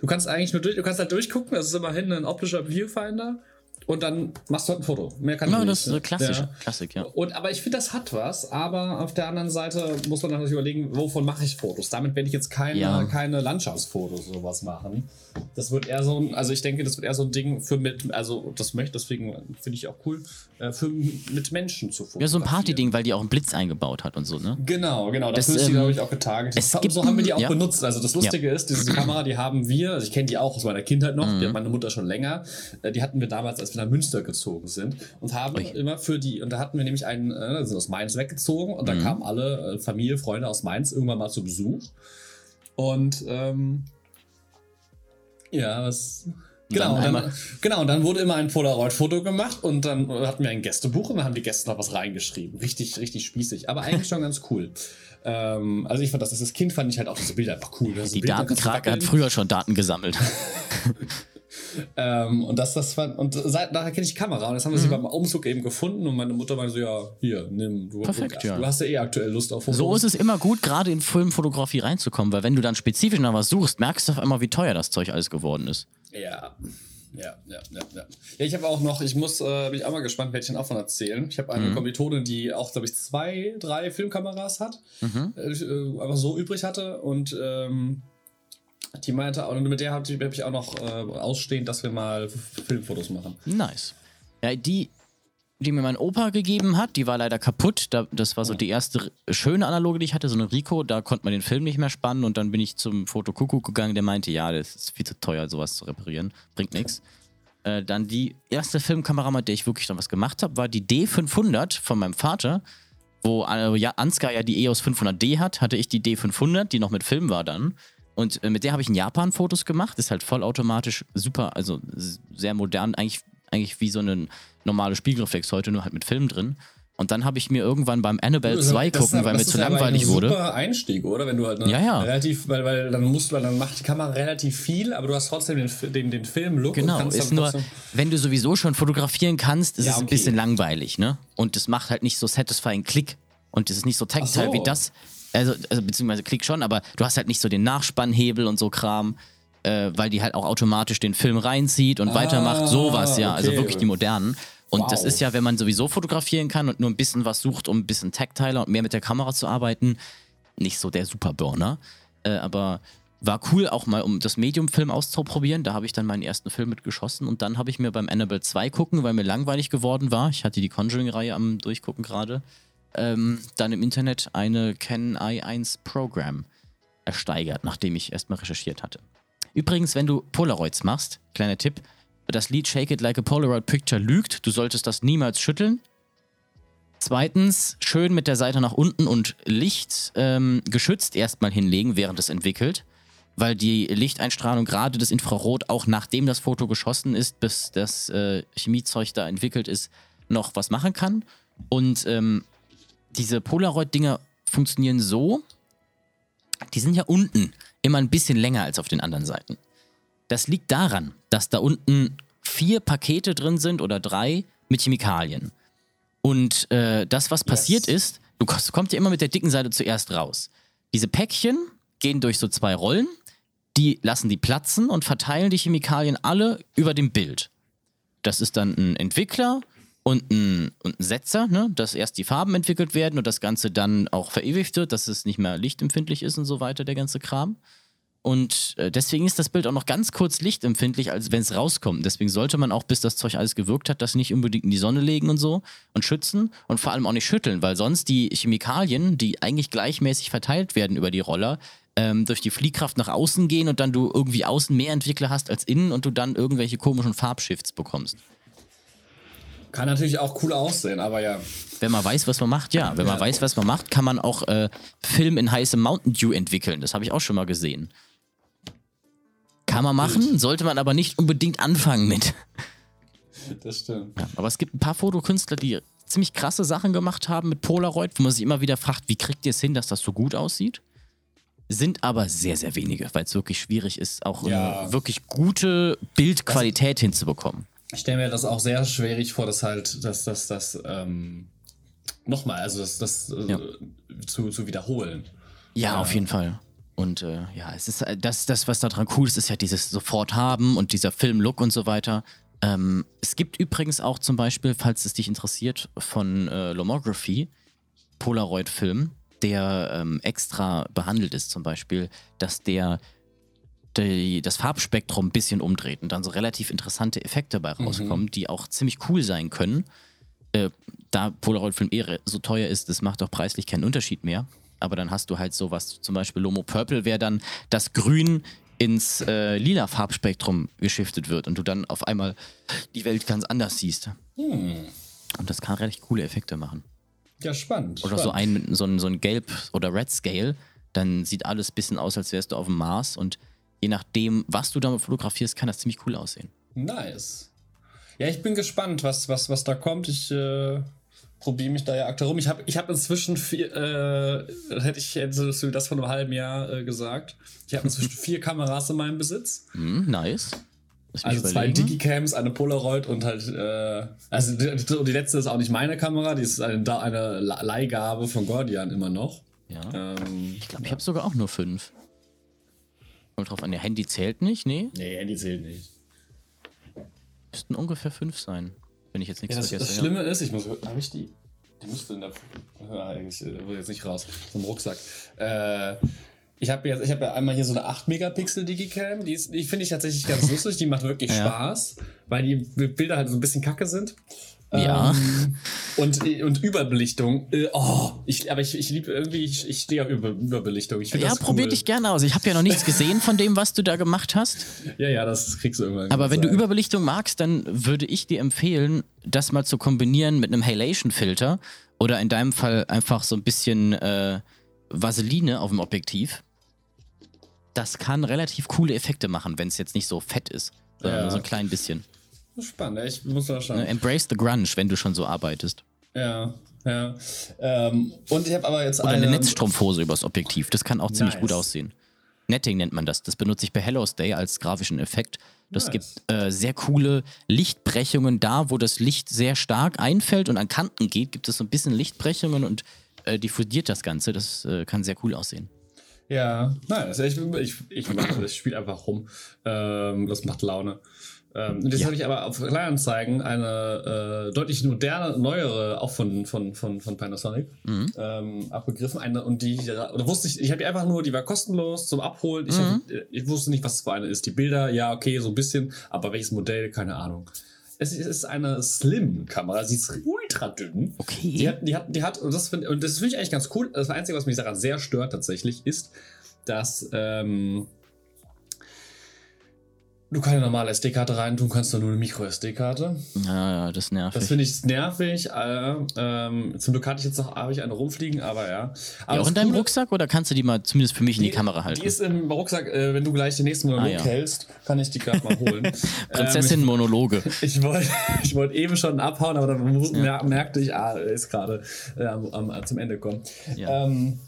du kannst eigentlich nur durch, du kannst halt durchgucken, das ist immerhin ein optischer Viewfinder. Und dann machst du halt ein Foto. Mehr kann Ja, ich das nicht. ist so klassisch. Ja. Klassik, ja. Und, aber ich finde, das hat was. Aber auf der anderen Seite muss man natürlich überlegen, wovon mache ich Fotos? Damit werde ich jetzt keine, Ja. keine Landschaftsfotos oder sowas machen. Das wird eher so ein, also ich denke, das wird eher so ein Ding für mit, also das möchte, deswegen finde ich auch cool, äh, für mit Menschen zu fotografieren. Ja, so ein Partyding, weil die auch einen Blitz eingebaut hat und so, ne? Genau, genau. Das, Das, ist die, ähm, glaube ich, auch getargetet. es Das, gibt so haben wir die auch ja. benutzt. Also das Lustige ist, diese Kamera, die haben wir, also ich kenne die auch aus meiner Kindheit noch, Mhm. die hat meine Mutter schon länger. Äh, Die hatten wir damals, als wir nach Münster gezogen sind und haben Ui. immer für die, und da hatten wir nämlich einen, äh, sind aus Mainz weggezogen und Mhm. dann kamen alle äh, Familie, Freunde aus Mainz irgendwann mal zu Besuch. Und ähm, ja, was. Genau, dann und dann, genau, und dann wurde immer ein Polaroid-Foto gemacht und dann hatten wir ein Gästebuch und dann haben die Gäste noch was reingeschrieben. Richtig, richtig spießig, aber eigentlich schon ganz cool. Ähm, also ich fand das, als Kind fand ich halt auch diese Bilder einfach cool. Das Die da Datenkrake hat früher schon Daten gesammelt. Ähm, und das, das fand, und seit, daher kenne ich die Kamera und das haben wir sie beim Umzug eben gefunden und meine Mutter meinte so, ja, hier, nimm, du, Perfekt, du, ja. du hast ja eh aktuell Lust auf Fotos. So ist es immer gut, gerade in Filmfotografie reinzukommen, weil wenn du dann spezifisch nach was suchst, merkst du auf einmal, wie teuer das Zeug alles geworden ist. Ja. Ja, ja, ja, ja. Ja, ich habe auch noch, ich muss, äh, bin ich auch mal gespannt, werde ich auch von erzählen. Ich habe eine Kommilitonin, die auch, glaube ich, zwei, drei Filmkameras hat, äh, äh, einfach so übrig hatte und ähm, die meinte, auch- und mit der habe hab ich auch noch äh, ausstehend, dass wir mal Filmfotos machen. Nice. Ja, die, die mir mein Opa gegeben hat, die war leider kaputt. Da, das war so die erste schöne analoge, die ich hatte, so eine Rico. Da konnte man den Film nicht mehr spannen und dann bin ich zum Fotokuckuck gegangen, der meinte, ja, das ist viel zu teuer, sowas zu reparieren. Bringt nichts. Äh, dann die erste Filmkamera, mit der ich wirklich dann was gemacht habe, war die D500 von meinem Vater, wo äh, ja, Ansgar ja die EOS 500D hat, hatte ich die D500, die noch mit Film war dann. Und äh, mit der habe ich in Japan Fotos gemacht. Ist halt vollautomatisch super, also sehr modern, eigentlich, eigentlich wie so eine normale Spiegelreflex heute, nur halt mit Film drin. Und dann habe ich mir irgendwann beim Annabelle 2 Das ist gucken, weil mir das zu ist aber langweilig ein wurde. Super Einstieg, oder? Wenn du halt ne, Ja, ja. relativ, weil, weil dann musst du, dann macht die Kamera relativ viel, aber du hast trotzdem den, den, den Film-Look. Genau, ist nur, wenn du sowieso schon fotografieren kannst, ist Ja, es ein bisschen langweilig, ne? Und es macht halt nicht so satisfying Klick. Und es ist nicht so tactile so. wie das. Also, also, beziehungsweise Klick schon, aber du hast halt nicht so den Nachspannhebel und so Kram, äh, weil die halt auch automatisch den Film reinzieht und weitermacht. Sowas, ja. Also okay. wirklich die modernen. Und das Wow. ist ja, wenn man sowieso fotografieren kann und nur ein bisschen was sucht, um ein bisschen tactiler und mehr mit der Kamera zu arbeiten, nicht so der Superburner. Äh, aber war cool auch mal, um das Medium-Film auszuprobieren. Da habe ich dann meinen ersten Film mit geschossen und dann habe ich mir beim Annabelle 2 gucken, weil mir langweilig geworden war. Ich hatte die Conjuring-Reihe am Durchgucken gerade. Ähm, dann im Internet eine Canon i1 Program ersteigert, nachdem ich erstmal recherchiert hatte. Übrigens, wenn du Polaroids machst, kleiner Tipp, das Lied Shake It Like a Polaroid Picture lügt. Du solltest das niemals schütteln. Zweitens, schön mit der Seite nach unten und Licht ähm, geschützt erstmal hinlegen, während es entwickelt, weil die Lichteinstrahlung gerade des Infrarot auch nachdem das Foto geschossen ist, bis das äh, Chemiezeug da entwickelt ist, noch was machen kann. Und ähm, diese Polaroid-Dinger funktionieren so, die sind ja unten immer ein bisschen länger als auf den anderen Seiten. Das liegt daran, dass da unten vier Pakete drin sind oder drei mit Chemikalien. Und äh, das, was passiert ist, du kommst, kommt ja immer mit der dicken Seite zuerst raus. Diese Päckchen gehen durch so zwei Rollen, die lassen die platzen und verteilen die Chemikalien alle über dem Bild. Das ist dann ein Entwickler und ein, und ein Setzer, ne? dass erst die Farben entwickelt werden und das Ganze dann auch verewigt wird, dass es nicht mehr lichtempfindlich ist und so weiter, der ganze Kram. Und äh, deswegen ist das Bild auch noch ganz kurz lichtempfindlich, als wenn es rauskommt. Deswegen sollte man auch, bis das Zeug alles gewirkt hat, das nicht unbedingt in die Sonne legen und so und schützen und vor allem auch nicht schütteln, weil sonst die Chemikalien, die eigentlich gleichmäßig verteilt werden über die Roller, ähm, durch die Fliehkraft nach außen gehen und dann du irgendwie außen mehr Entwickler hast als innen und du dann irgendwelche komischen Farbshifts bekommst. Kann natürlich auch cool aussehen, aber ja. Wenn man weiß, was man macht, ja. Wenn man Ja. weiß, was man macht, kann man auch äh, Film in heißem Mountain Dew entwickeln. Das habe ich auch schon mal gesehen. Kann man machen, sollte man aber nicht unbedingt anfangen mit. Das stimmt. Ja, aber es gibt ein paar Fotokünstler, die ziemlich krasse Sachen gemacht haben mit Polaroid, wo man sich immer wieder fragt, wie kriegt ihr es hin, dass das so gut aussieht? Sind aber sehr, sehr wenige, weil es wirklich schwierig ist, auch Ja. eine wirklich gute Bildqualität hinzubekommen. Ich stelle mir das auch sehr schwierig vor, dass halt, dass das, das, ähm, nochmal, also das, das äh, Ja. zu, zu wiederholen. Ja, auf jeden Fall. Und äh, ja, es ist äh, das, das, was daran cool ist, ist ja dieses sofort haben und dieser Film-Look und so weiter. Ähm, es gibt übrigens auch zum Beispiel, falls es dich interessiert, von äh, Lomography, Polaroid-Film, der ähm, extra behandelt ist, zum Beispiel, dass der die, das Farbspektrum ein bisschen umdreht und dann so relativ interessante Effekte bei rauskommen, die auch ziemlich cool sein können. Äh, da Polaroid-Film eh so teuer ist, das macht auch preislich keinen Unterschied mehr. Aber dann hast du halt sowas, zum Beispiel Lomo Purple wäre dann das Grün ins äh, lila Farbspektrum geschiftet wird und du dann auf einmal die Welt ganz anders siehst. Und das kann recht coole Effekte machen. Ja, spannend. Oder so ein mit so ein, so ein Gelb- oder Red-Scale, dann sieht alles ein bisschen aus, als wärst du auf dem Mars und je nachdem, was du damit fotografierst, kann das ziemlich cool aussehen. Nice. Ja, ich bin gespannt, was, was, was da kommt. Ich äh, probiere mich da ja aktuell rum. Ich habe ich hab inzwischen vier, äh, hätte ich hättest du das vor einem halben Jahr äh, gesagt. Ich habe inzwischen vier Kameras in meinem Besitz. Hm, nice. Also zwei. Digicams, eine Polaroid und halt, äh, also die, die letzte ist auch nicht meine Kamera, die ist eine, eine Le- Leihgabe von Gordian immer noch. Ja. Ähm, Ich glaube, ich habe sogar auch nur fünf. Kommt drauf an, der Handy zählt nicht, nee. nee, Handy zählt nicht. Müssten ungefähr fünf sein. Wenn ich jetzt nichts Ja, das, vergesse. das Schlimme ist, ich muss, habe ich die? Die müsste in der, ja, eigentlich, äh, will jetzt nicht raus, so im Rucksack. Äh, ich habe jetzt, ich habe ja einmal hier so eine 8 Megapixel Digicam, die ist, die finde ich tatsächlich ganz lustig, die macht wirklich Ja. Spaß, weil die Bilder halt so ein bisschen kacke sind. Ja. Ähm, und, und Überbelichtung, äh, oh, ich, aber ich, ich liebe irgendwie, ich, ich stehe auf Über, Überbelichtung. Ich Ja, das probier cool. dich gerne aus. Ich habe ja noch nichts gesehen von dem, was du da gemacht hast. Ja, ja, das kriegst du irgendwann. Aber wenn du gesagt. Überbelichtung magst, dann würde ich dir empfehlen, das mal zu kombinieren mit einem Halation-Filter oder in deinem Fall einfach so ein bisschen äh, Vaseline auf dem Objektiv. Das kann relativ coole Effekte machen, wenn es jetzt nicht so fett ist, sondern Ja. nur so ein klein bisschen. Spannend, ich muss mal schauen. Ne, Embrace the Grunge, wenn du schon so arbeitest. Ja, ja. Ähm, und ich habe aber jetzt Oder eine eine Netzstrumpfhose übers Objektiv. Das kann auch ziemlich Nice. gut aussehen. Netting nennt man das. Das benutze ich bei Hello Stay als grafischen Effekt. Das Nice. gibt äh, sehr coole Lichtbrechungen da, wo das Licht sehr stark einfällt und an Kanten geht, gibt es so ein bisschen Lichtbrechungen und äh, diffundiert das Ganze. Das äh, kann sehr cool aussehen. Ja, nein, also ich, ich, ich, mag das, ich spiele einfach rum. Ähm, das macht Laune. Ähm, jetzt Ja. habe ich aber auf Kleinanzeigen eine äh, deutlich moderne, neuere, auch von, von, von, von Panasonic, Mhm. ähm, abgegriffen. Eine, und die, oder wusste ich, ich habe die einfach nur, die war kostenlos zum Abholen. Ich, Mhm. hab, ich wusste nicht, was es für eine ist. Die Bilder, ja, okay, so ein bisschen, aber welches Modell, keine Ahnung. Es ist eine Slim-Kamera, sie ist ultra dünn. Okay. Die hat, die hat, die hat, und das finde das finde ich eigentlich ganz cool. Das Einzige, was mich daran sehr stört tatsächlich, ist, dass ähm, du keine normale SD-Karte reintun kannst, sondern nur eine Micro-SD-Karte. Ja, ja, das nervt. Das finde ich nervig. Äh, ähm, zum Glück hatte ich jetzt noch habe ich eine rumfliegen, aber ja. Aber ja, auch in deinem Rucksack oder kannst du die mal zumindest für mich in die, Kamera halten? Die ist im Rucksack, äh, wenn du gleich den nächsten Monolog Ah, ja. hältst, kann ich die gerade mal holen. Prinzessin-Monologe. Ähm, ich wollte ich wollt eben schon abhauen, aber dann mer merkte ich, ah, er ist gerade äh, zum Ende kommen. Ja. Ähm,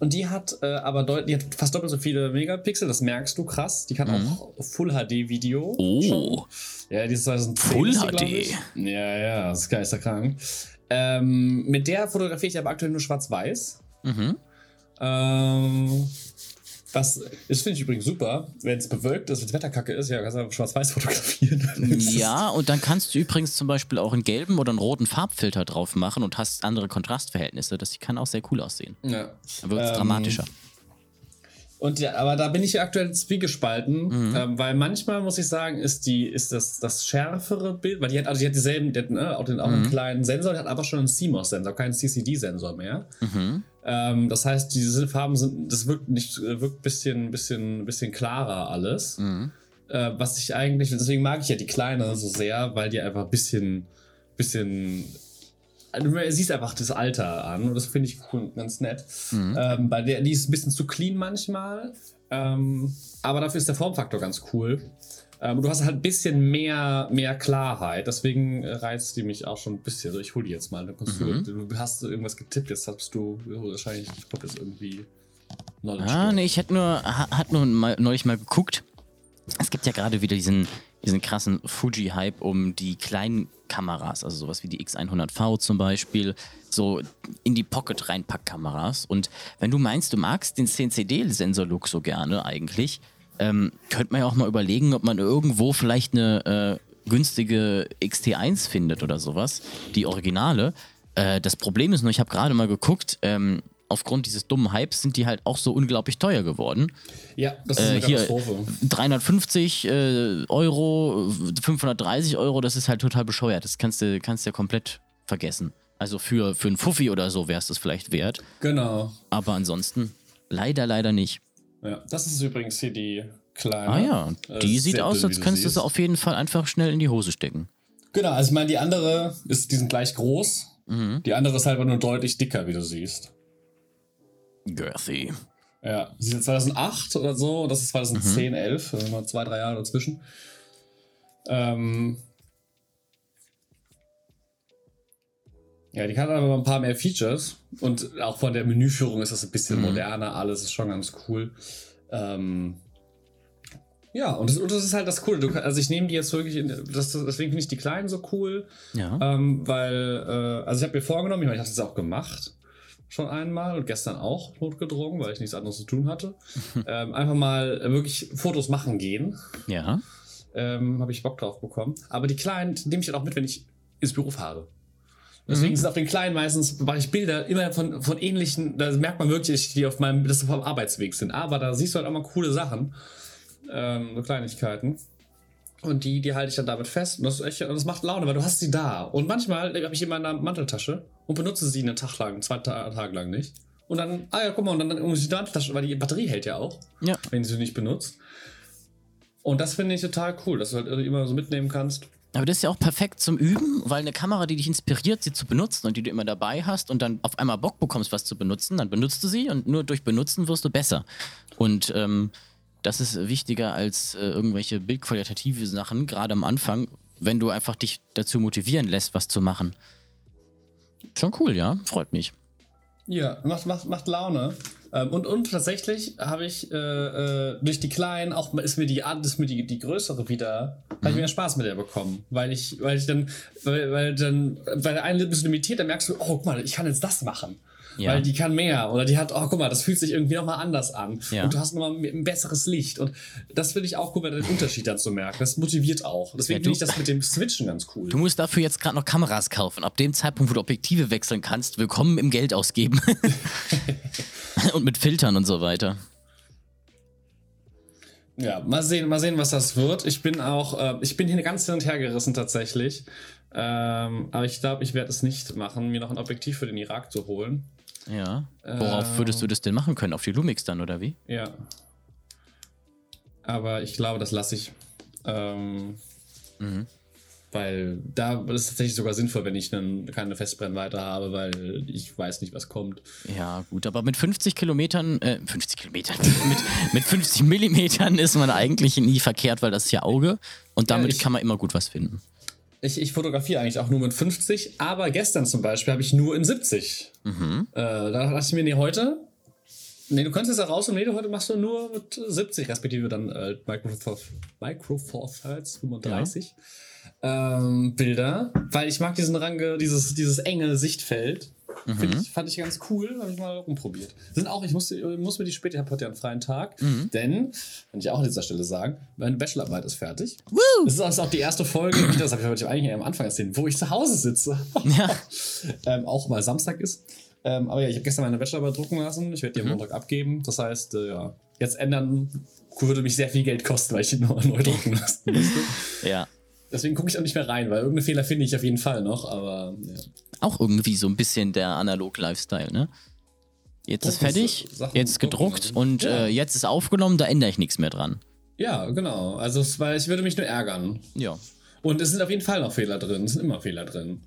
und die hat äh, aber deut die hat fast doppelt so viele Megapixel, das merkst du krass. Die kann auch Full HD Video. Mhm. Oh. schon. Ja, die ist 2010 Full HD. Ja, ja, das ist geisterkrank. Ähm, mit der fotografiere ich aber aktuell nur schwarz-weiß. Mhm. Ähm, was, das finde ich übrigens super, wenn es bewölkt ist, wenn das Wetter kacke ist, ja, kannst du schwarz-weiß fotografieren. Ja, und dann kannst du übrigens zum Beispiel auch einen gelben oder einen roten Farbfilter drauf machen und hast andere Kontrastverhältnisse. Das kann auch sehr cool aussehen. ja. Dann wird es Ähm, dramatischer. Und ja, aber da bin ich aktuell zwiegespalten, Mhm. ähm, weil manchmal muss ich sagen, ist die, ist das, das schärfere Bild, weil die hat, also die hat dieselben, die hat, ne, auch, den, auch Mhm. einen kleinen Sensor, die hat aber schon einen CMOS-Sensor, keinen CCD-Sensor mehr. Mhm. Ähm, das heißt, diese Farben sind, das wirkt nicht, wirkt ein bisschen, bisschen, bisschen klarer alles. Mhm. Äh, was ich eigentlich, deswegen mag ich ja die kleine so sehr, weil die einfach ein bisschen, bisschen, also siehst einfach das Alter an und das finde ich cool, ganz nett. Mhm. Ähm, bei der, die ist ein bisschen zu clean manchmal, ähm, aber dafür ist der Formfaktor ganz cool. Ähm, du hast halt ein bisschen mehr, mehr Klarheit, deswegen äh, reizt die mich auch schon ein bisschen. Also ich hol die jetzt mal. Mhm. du, du hast irgendwas getippt, jetzt hast du wahrscheinlich, kommt jetzt irgendwie Knowledge. Ah, nee, ich hätte nur, ha- hat nur mal, neulich mal geguckt. Es gibt ja gerade wieder diesen, diesen krassen Fuji-Hype um die kleinen Kameras, also sowas wie die X100V zum Beispiel, so in die Pocket reinpack Kameras. Und wenn du meinst, du magst den CNCD-Sensor-Look so gerne eigentlich, ähm, könnte man ja auch mal überlegen, ob man irgendwo vielleicht eine äh, günstige XT1 findet oder sowas. Die Originale. Äh, das Problem ist nur, ich habe gerade mal geguckt, ähm, aufgrund dieses dummen Hypes sind die halt auch so unglaublich teuer geworden. Ja, das ist Äh, eine hier Katastrophe. 350 äh, Euro, 530 Euro, das ist halt total bescheuert. Das kannst du, kannst ja komplett vergessen. Also für, für einen Fuffi oder so wäre es das vielleicht wert. Genau. Aber ansonsten leider, leider nicht. Ja, das ist übrigens hier die kleine. Ah ja, Äh, die sieht sehr aus, als könntest du sie auf jeden Fall einfach schnell in die Hose stecken. Genau, also ich meine, die andere ist, die sind gleich groß. Mhm. Die andere ist halt aber nur deutlich dicker, wie du siehst. Girthy. Ja, sie ist 2008 oder so, das ist 2010, Mhm. 11, also noch zwei, drei Jahre dazwischen. Ähm ja, die hat aber ein paar mehr Features und auch von der Menüführung ist das ein bisschen Mhm. moderner, alles ist schon ganz cool. Ähm ja, und das, und das ist halt das Coole. Du, also ich nehme die jetzt wirklich, in, das, deswegen finde ich die kleinen so cool, Ja. ähm, weil, äh, also ich habe mir vorgenommen, ich meine, ich habe das auch gemacht, schon einmal und gestern auch notgedrungen, weil ich nichts anderes zu tun hatte. ähm, einfach mal äh, wirklich Fotos machen gehen. Ja. Ähm, habe ich Bock drauf bekommen. Aber die kleinen nehme ich dann auch mit, wenn ich ins Büro fahre. Deswegen sind auf den kleinen meistens, mache ich Bilder immer von, von ähnlichen, da merkt man wirklich, die auf meinem, dass sie vom Arbeitsweg sind. Aber da siehst du halt auch mal coole Sachen. Ähm, so Kleinigkeiten. Und die, die halte ich dann damit fest. Und das, ist echt, das macht Laune, weil du hast sie da. Und manchmal habe ich die in meiner Manteltasche und benutze sie einen Tag lang, zwei Ta Tage lang nicht. Und dann, ah ja, guck mal, und dann ich die Manteltasche, weil die Batterie hält ja auch, Ja. wenn du sie nicht benutzt. Und das finde ich total cool, dass du halt immer so mitnehmen kannst. Aber das ist ja auch perfekt zum Üben, weil eine Kamera, die dich inspiriert, sie zu benutzen und die du immer dabei hast und dann auf einmal Bock bekommst, was zu benutzen, dann benutzt du sie und nur durch Benutzen wirst du besser. Und ähm, das ist wichtiger als äh, irgendwelche bildqualitative Sachen, gerade am Anfang, wenn du einfach dich dazu motivieren lässt, was zu machen. Schon cool, ja, freut mich. Ja, macht, macht, macht Laune. Ähm, und, und tatsächlich habe ich äh, äh, durch die kleinen auch ist mir die ist mir die, die größere wieder habe ich mehr Spaß mit der bekommen, weil ich weil ich dann weil, weil dann weil der eine ist limitiert, dann merkst du, oh guck mal, ich kann jetzt das machen. Ja. Weil die kann mehr oder die hat, oh guck mal, das fühlt sich irgendwie nochmal anders an. Ja. Und du hast nochmal ein besseres Licht. Und das finde ich auch cool, den Unterschied dann zu merken. Das motiviert auch. Deswegen Ja, finde ich das mit dem Switchen ganz cool. Du musst dafür jetzt gerade noch Kameras kaufen. Ab dem Zeitpunkt, wo du Objektive wechseln kannst, willkommen im Geld ausgeben. und mit Filtern und so weiter. Ja, mal sehen, mal sehen, was das wird. Ich bin auch, äh, ich bin hier ganz hin und her gerissen tatsächlich. Ähm, aber ich glaube, ich werde es nicht machen, mir noch ein Objektiv für den Irak zu holen. Ja. Worauf würdest du das denn machen können? Auf die Lumix dann, oder wie? Ja. Aber ich glaube, das lasse ich. Ähm, Weil da ist es tatsächlich sogar sinnvoll, wenn ich einen, keine Festbrennweite habe, weil ich weiß nicht, was kommt. Ja, gut, aber mit 50 Kilometern, äh, 50 Kilometern, mit, mit 50 Millimetern ist man eigentlich nie verkehrt, weil das ist ja Auge und damit ich- kann man immer gut was finden. Ich, ich fotografiere eigentlich auch nur mit 50, aber gestern zum Beispiel habe ich nur in 70. Äh, da dachte ich mir, nee, heute. Nee, du kannst jetzt da raus und nee, du heute machst du nur mit 70, respektive dann äh, Micro Four, Micro Four Thirds 35 ähm, Bilder, weil ich mag diesen Range, dieses, dieses enge Sichtfeld. Find ich, fand ich ganz cool, habe ich mal rumprobiert. Sind auch, ich muss, muss mir die später, ich habe heute ja einen freien Tag, denn, kann ich auch an dieser Stelle sagen, meine Bachelorarbeit ist fertig. Das ist also auch die erste Folge, das habe ich eigentlich am Anfang erzählt, wo ich zu Hause sitze. Ja. ähm, auch mal Samstag ist. Ähm, aber ja, ich habe gestern meine Bachelorarbeit drucken lassen. Ich werde die am Montag abgeben. Das heißt, äh, ja, jetzt ändern würde mich sehr viel Geld kosten, weil ich die noch neu drucken lassen müsste. Ja. Deswegen gucke ich auch nicht mehr rein, weil irgendeine Fehler finde ich auf jeden Fall noch. Aber ja. Auch irgendwie so ein bisschen der Analog-Lifestyle, ne? Jetzt ist Drucken, fertig, Sachen jetzt gedruckt und Ja. äh, jetzt ist aufgenommen, da ändere ich nichts mehr dran. ja, genau. Also, weil ich würde mich nur ärgern. Ja. Und es sind auf jeden Fall noch Fehler drin. Es sind immer Fehler drin.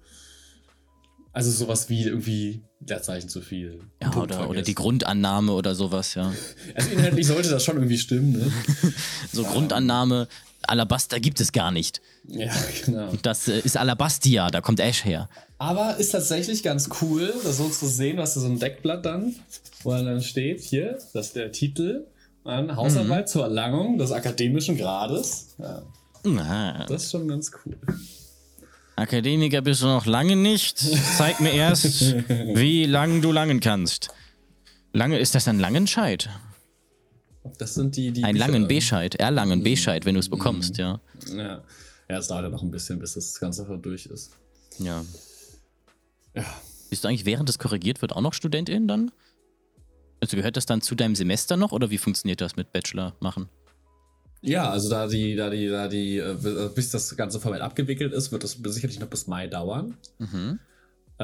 Also sowas wie irgendwie Leerzeichen zu viel. Ja, oder, oder die Grundannahme oder sowas, ja. Also inhaltlich sollte das schon irgendwie stimmen, ne? So Grundannahme, Alabaster gibt es gar nicht. Ja, genau. Das äh, ist Alabastia, da kommt Ash her. Aber ist tatsächlich ganz cool, das so zu sehen, was da so ein Deckblatt dann, wo dann steht, hier, das ist der Titel, an Hausarbeit zur Erlangung des akademischen Grades. Ja, Na, das ist schon ganz cool. Akademiker bist du noch lange nicht. Zeig mir erst, wie lang du langen kannst. Lange, ist das ein Langenscheid? Das sind die, die Ein Bücher- langen Bescheid, Erlangen Bescheid, wenn du es bekommst, ja. Ja. Ja, es dauert ja noch ein bisschen, bis das Ganze durch ist. Ja. Ja. Bist du eigentlich, während es korrigiert wird, auch noch Studentin dann? Also gehört das dann zu deinem Semester noch oder wie funktioniert das mit Bachelor machen? Ja, also da die, da die, da die, äh, bis das Ganze formell abgewickelt ist, wird das sicherlich noch bis Mai dauern. Mhm.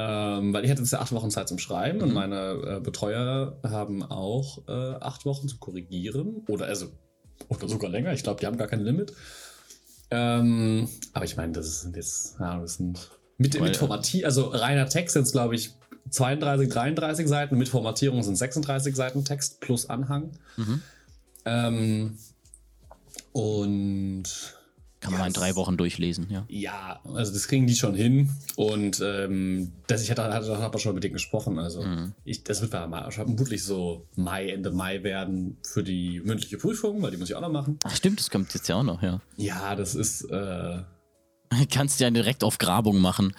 Ähm, weil ich hatte jetzt ja acht Wochen Zeit zum Schreiben und meine äh, Betreuer haben auch äh, acht Wochen zu korrigieren. Oder also, oder sogar länger. Ich glaube, die haben gar kein Limit. Ähm, aber ich meine, das sind jetzt, ja, das sind mit, Weil, mit äh, Formatierung, also reiner Text sind es, glaube ich, 32, 33 Seiten, mit Formatierung sind 36 Seiten Text plus Anhang. Mhm. Ähm, und Kann man Ja, mal in drei Wochen durchlesen, ja. ja, also das kriegen die schon hin. Und ähm, das, ich hatte, hatte, hatte schon mit denen gesprochen. Also Mhm. ich, das wird vermutlich so Mai, Ende Mai werden für die mündliche Prüfung, weil die muss ich auch noch machen. Ach stimmt, das kommt jetzt ja auch noch, ja. Ja, das ist äh, Kannst ja direkt auf Grabung machen.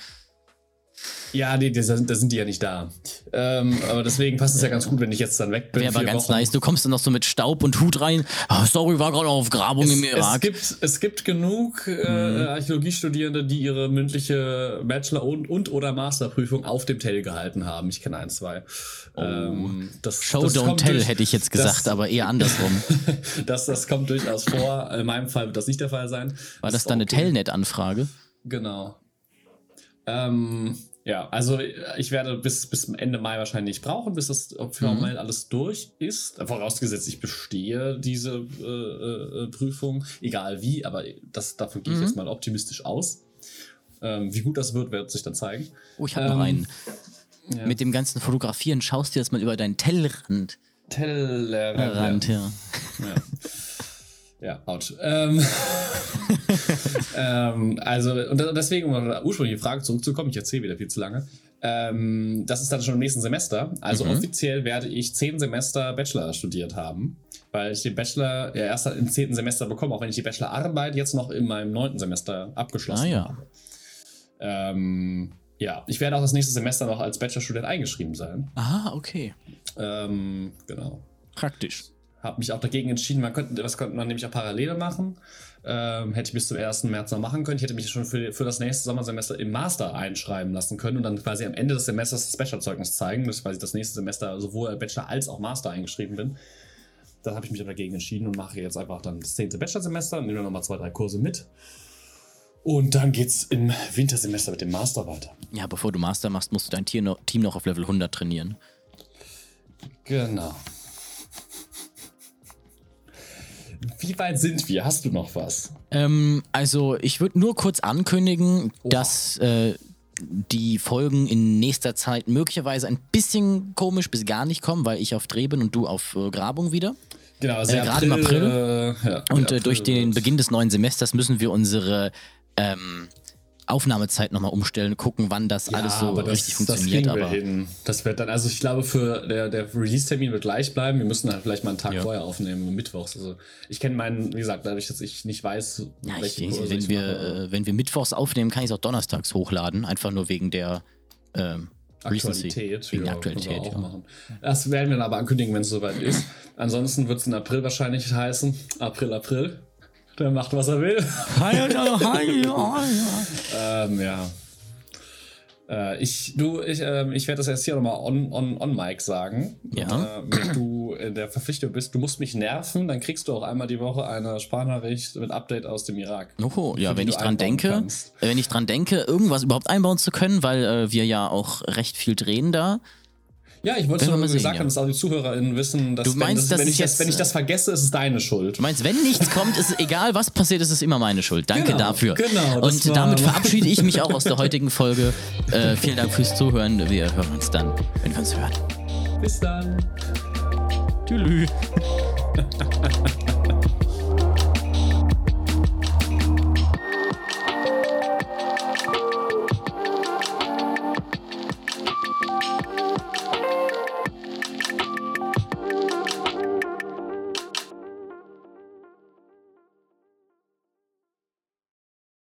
Ja, nee, da sind, da sind die ja nicht da. Ähm, aber deswegen passt es ja ganz gut, wenn ich jetzt dann weg bin. Wäre aber ganz Wochen. nice. Du kommst dann noch so mit Staub und Hut rein. Ah, sorry, war gerade auf Grabung Es, im es, Irak. gibt, es gibt genug Mhm. äh, Archäologiestudierende, die ihre mündliche Bachelor- und, und oder Masterprüfung auf dem Tail gehalten haben. Ich kenne ein, zwei. Ähm, das, Oh. Show das don't tell, durch- hätte ich jetzt gesagt, das- aber eher andersrum. das, das kommt durchaus vor. In meinem Fall wird das nicht der Fall sein. War das ist dann eine okay. Telnet-Anfrage? Genau. Ähm, ja, also ich werde bis, bis Ende Mai wahrscheinlich nicht brauchen, bis das formell alles durch ist. Vorausgesetzt, ich bestehe diese äh, äh, Prüfung, egal wie, aber das, davon gehe ich Mhm. jetzt mal optimistisch aus. Ähm, wie gut das wird, wird sich dann zeigen. Oh, ich habe noch Ähm, einen. ja. Mit dem ganzen Fotografieren schaust du jetzt mal über deinen Tellrand. Tellerrand. Rand, ja. Ja. Ja, ouch. Ähm, ähm, also, und deswegen, um auf die ursprüngliche Frage zurückzukommen, ich erzähle wieder viel zu lange. Ähm, das ist dann schon im nächsten Semester. Also Mhm. offiziell werde ich zehn Semester Bachelor studiert haben, weil ich den Bachelor ja erst im zehnten Semester bekomme, auch wenn ich die Bachelorarbeit jetzt noch in meinem neunten Semester abgeschlossen Ah ja. habe. Ähm, ja, ich werde auch das nächste Semester noch als Bachelorstudent eingeschrieben sein. Ah, okay. Ähm, genau Praktisch. Habe mich auch dagegen entschieden, man könnte, das könnte man nämlich auch parallel machen. Ähm, hätte ich bis zum 1. März noch machen können. Ich hätte mich schon für, für das nächste Sommersemester im Master einschreiben lassen können und dann quasi am Ende des Semesters das Bachelorzeugnis zeigen, dass ich quasi das nächste Semester sowohl Bachelor als auch Master eingeschrieben bin. Da habe ich mich aber dagegen entschieden und mache jetzt einfach dann das 10. Bachelorsemester und nehme nochmal zwei, drei Kurse mit. Und dann geht's im Wintersemester mit dem Master weiter. Ja, bevor du Master machst, musst du dein Team noch auf Level 100 trainieren. Genau. Wie weit sind wir? Hast du noch was? Ähm, also, ich würde nur kurz ankündigen, Oha. dass äh, die Folgen in nächster Zeit möglicherweise ein bisschen komisch bis gar nicht kommen, weil ich auf Dreh bin und du auf äh, Grabung wieder. Genau, also Äh, gerade im April. äh, ja, Und äh, durch April den wird- Beginn des neuen Semesters müssen wir unsere ähm, Aufnahmezeit nochmal umstellen, gucken, wann das Ja, alles so aber das, richtig funktioniert. Das kriegen wir aber hin. Das wird dann, also ich glaube, für der, der Release-Termin wird gleich bleiben. Wir müssen halt vielleicht mal einen Tag Ja. vorher aufnehmen, mittwochs. Also ich kenne meinen, wie gesagt, dadurch, dass ich nicht weiß, ja, ich, welche denke, Kurse wenn, ich wir, äh, wenn wir mittwochs aufnehmen, kann ich es auch donnerstags hochladen. Einfach nur wegen der ähm. Aktualität. Wegen ja, Aktualität, auch ja. machen. Das werden wir dann aber ankündigen, wenn es soweit ist. Ansonsten wird es in April wahrscheinlich heißen. April, April. Der macht, was er will. ähm, ja. Äh, ich, du, ich, ähm, ich werde das jetzt hier nochmal on, on, on Mic sagen. Ja. Äh, wenn du in der Verpflichtung bist, du musst mich nerven, dann kriegst du auch einmal die Woche eine Sprachnachricht mit Update aus dem Irak. Oho, ja, wenn ich dran denke, kannst. äh, wenn ich dran denke, irgendwas überhaupt einbauen zu können, weil äh, wir ja auch recht viel drehen da. Ja, ich wollte wir nur mal sehen, gesagt ja. haben, dass auch die ZuhörerInnen wissen, dass Du wenn, meinst, das, das wenn, ist ich das, jetzt, wenn ich das äh, vergesse, ist es deine Schuld. Du meinst, wenn nichts kommt, ist es egal, was passiert, ist es immer meine Schuld. Danke Genau, dafür. genau, das Und damit verabschiede ich mich auch aus der heutigen Folge. Äh, vielen Dank fürs Zuhören. Wir hören uns dann, wenn wir uns hören. Bis dann. Tschüss.